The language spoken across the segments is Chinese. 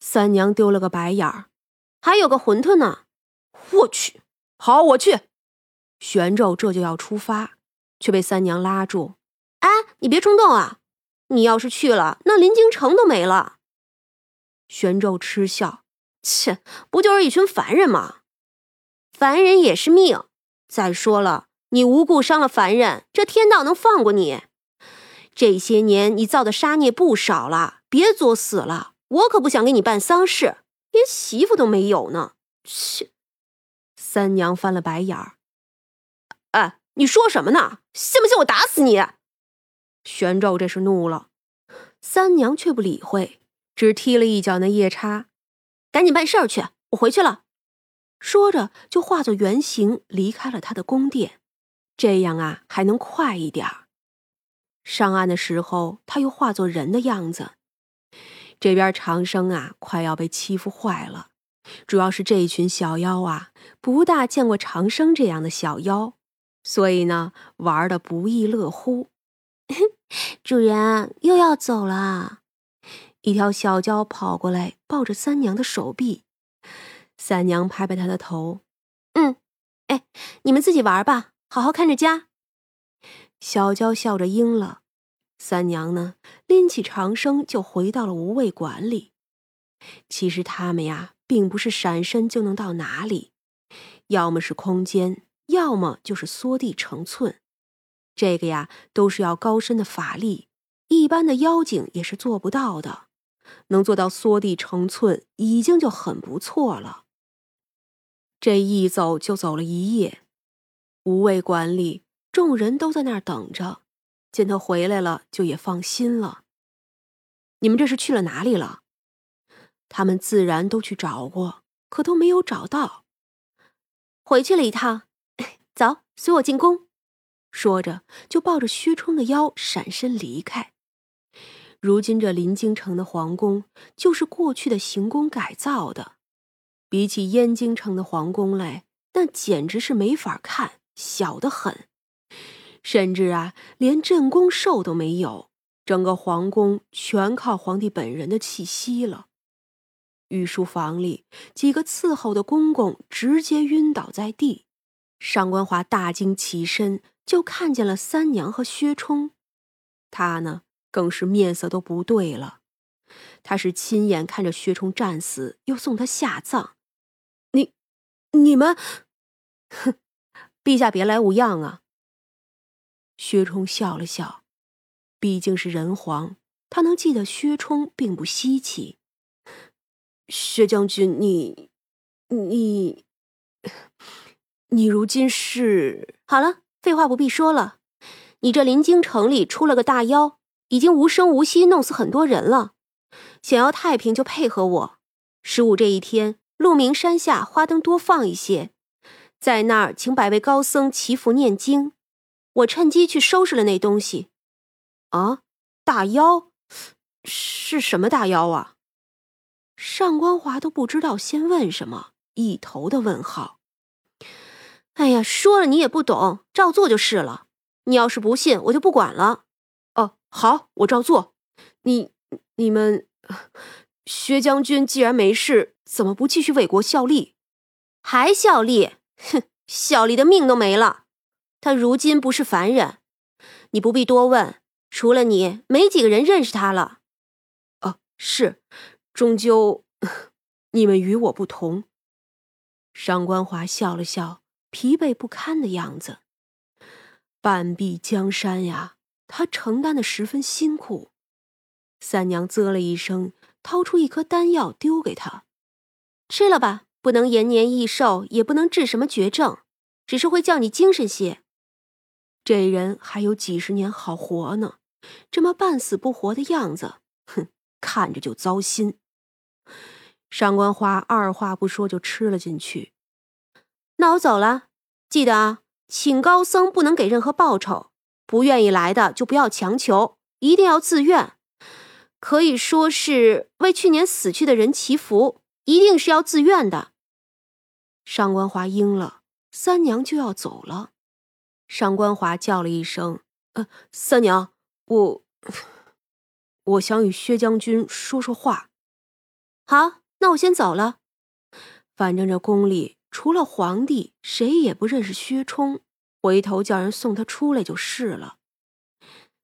三娘丢了个白眼儿，还有个馄饨呢。我去，好，我去。玄胄这就要出发，却被三娘拉住。哎，你别冲动啊！你要是去了，那临京城都没了。玄胄嗤笑：“切，不就是一群凡人吗？凡人也是命。再说了，你无故伤了凡人，这天道能放过你？这些年你造的杀孽不少了，别作死了。我可不想给你办丧事，连媳妇都没有呢。”切！三娘翻了白眼儿：“哎，你说什么呢？信不信我打死你？”玄胄这是怒了，三娘却不理会。只踢了一脚那夜叉，赶紧办事儿去，我回去了。说着就化作原形离开了他的宫殿，这样啊还能快一点儿。上岸的时候他又化作人的样子。这边长生啊快要被欺负坏了，主要是这一群小妖啊不大见过长生这样的小妖，所以呢玩的不亦乐乎。主人又要走了。一条小蛟跑过来，抱着三娘的手臂。三娘拍拍他的头：“嗯，哎，你们自己玩吧，好好看着家。”小蛟笑着应了。三娘呢，拎起长生就回到了无畏馆里。其实他们呀，并不是闪身就能到哪里，要么是空间，要么就是缩地成寸。这个呀，都是要高深的法力，一般的妖精也是做不到的。能做到缩地成寸，已经就很不错了。这一走就走了一夜，无畏馆里众人都在那儿等着，见他回来了，就也放心了。你们这是去了哪里了？他们自然都去找过，可都没有找到。回去了一趟，走，随我进宫。说着，就抱着薛冲的腰闪身离开。如今这临京城的皇宫，就是过去的行宫改造的，比起燕京城的皇宫来，那简直是没法看，小得很，甚至啊，连镇宫兽都没有，整个皇宫全靠皇帝本人的气息了。御书房里，几个伺候的公公直接晕倒在地，上官华大惊，起身就看见了三娘和薛冲，他呢？更是面色都不对了，他是亲眼看着薛冲战死，又送他下葬。你、你们，哼，陛下别来无恙啊。薛冲笑了笑，毕竟是人皇，他能记得薛冲并不稀奇。薛将军，你、你、你如今是……好了，废话不必说了，你这临京城里出了个大妖。已经无声无息弄死很多人了，想要太平就配合我。十五这一天，鹿鸣山下花灯多放一些，在那儿请百位高僧祈福念经。我趁机去收拾了那东西。啊，大妖是什么大妖啊？上官华都不知道先问什么，一头的问号。哎呀，说了你也不懂，照做就是了。你要是不信，我就不管了。哦好，我照做。你、你们，薛将军既然没事，怎么不继续为国效力？还效力？哼，效力的命都没了。他如今不是凡人，你不必多问。除了你，没几个人认识他了。哦，是，终究你们与我不同。上官华笑了笑，疲惫不堪的样子。半壁江山呀。他承担的十分辛苦，三娘啧了一声，掏出一颗丹药丢给他，吃了吧，不能延年益寿，也不能治什么绝症，只是会叫你精神些。这人还有几十年好活呢，这么半死不活的样子，哼，看着就糟心。上官花二话不说就吃了进去。那我走了，记得啊，请高僧不能给任何报酬。不愿意来的就不要强求，一定要自愿。可以说是为去年死去的人祈福，一定是要自愿的。上官华应了，三娘就要走了。上官华叫了一声：“呃，三娘，我 我想与薛将军说说话。”好，那我先走了。反正这宫里除了皇帝，谁也不认识薛冲，回头叫人送他出来就是了。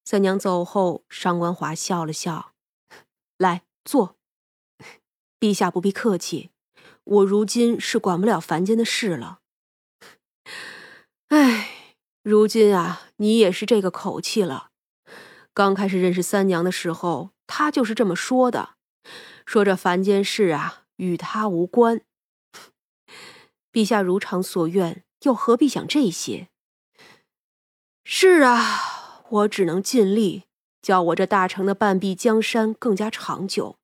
三娘走后，上官华笑了笑：“ 来坐，陛下不必客气，我如今是管不了凡间的事了。哎，如今啊，你也是这个口气了。刚开始认识三娘的时候，她就是这么说的，说这凡间事啊，与她无关。”陛下如常所愿，又何必想这些？是啊，我只能尽力，叫我这大成的半壁江山更加长久。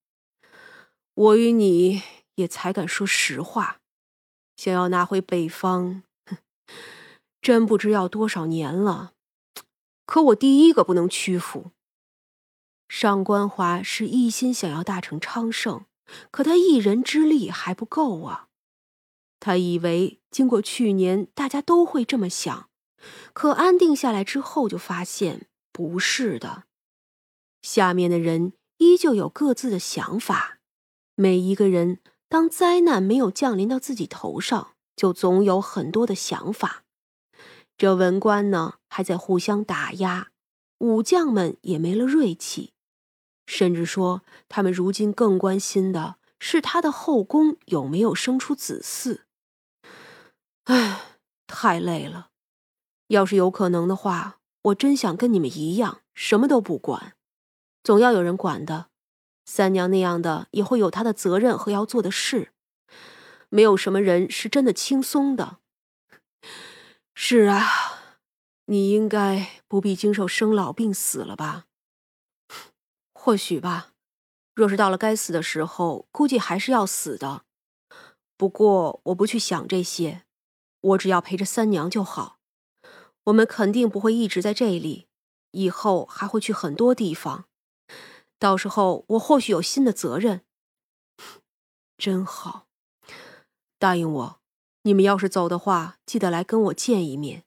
我与你也才敢说实话，想要拿回北方，真不知要多少年了。可我第一个不能屈服。上官华是一心想要大成昌盛，可他一人之力还不够啊。他以为经过去年，大家都会这么想，可安定下来之后，就发现不是的。下面的人依旧有各自的想法，每一个人当灾难没有降临到自己头上，就总有很多的想法。这文官呢，还在互相打压，武将们也没了锐气，甚至说他们如今更关心的是他的后宫有没有生出子嗣。唉，太累了。要是有可能的话，我真想跟你们一样，什么都不管。总要有人管的。三娘那样的也会有她的责任和要做的事。没有什么人是真的轻松的。是啊，你应该不必经受生老病死了吧？或许吧。若是到了该死的时候，估计还是要死的。不过我不去想这些。我只要陪着三娘就好，我们肯定不会一直在这里，以后还会去很多地方。到时候我或许有新的责任。真好，答应我，你们要是走的话，记得来跟我见一面。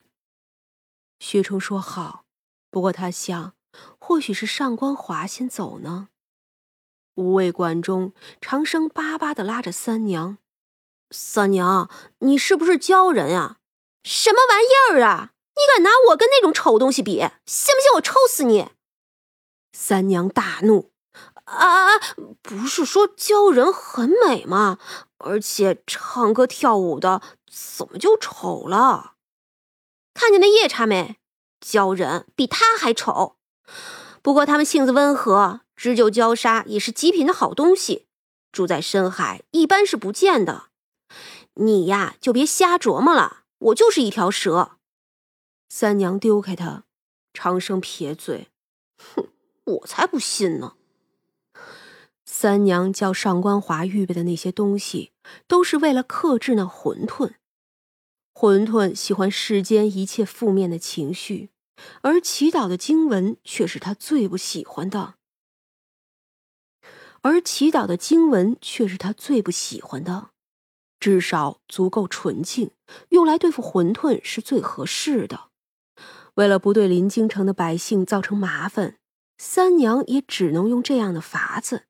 薛冲说好，不过他想，或许是上官华先走呢。无畏馆中，长生巴巴的拉着三娘。三娘，你是不是鲛人呀？什么玩意儿啊！你敢拿我跟那种丑东西比？信不信我抽死你？三娘大怒：“啊啊！不是说鲛人很美吗？而且唱歌跳舞的，怎么就丑了？看见那夜叉没？鲛人比他还丑。不过他们性子温和，织就鲛纱也是极品的好东西，住在深海一般是不见的。”你呀，就别瞎琢磨了。我就是一条蛇。三娘丢开他，长生撇嘴：“哼，我才不信呢。”三娘叫上官华预备的那些东西，都是为了克制那混沌。混沌喜欢世间一切负面的情绪，而祈祷的经文却是他最不喜欢的。而祈祷的经文却是他最不喜欢的。至少足够纯净，用来对付混沌是最合适的。为了不对临京城的百姓造成麻烦，三娘也只能用这样的法子。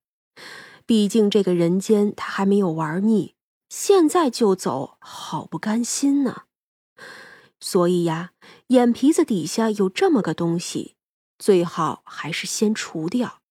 毕竟这个人间他还没有玩腻，现在就走，好不甘心呢。所以呀，眼皮子底下有这么个东西，最好还是先除掉。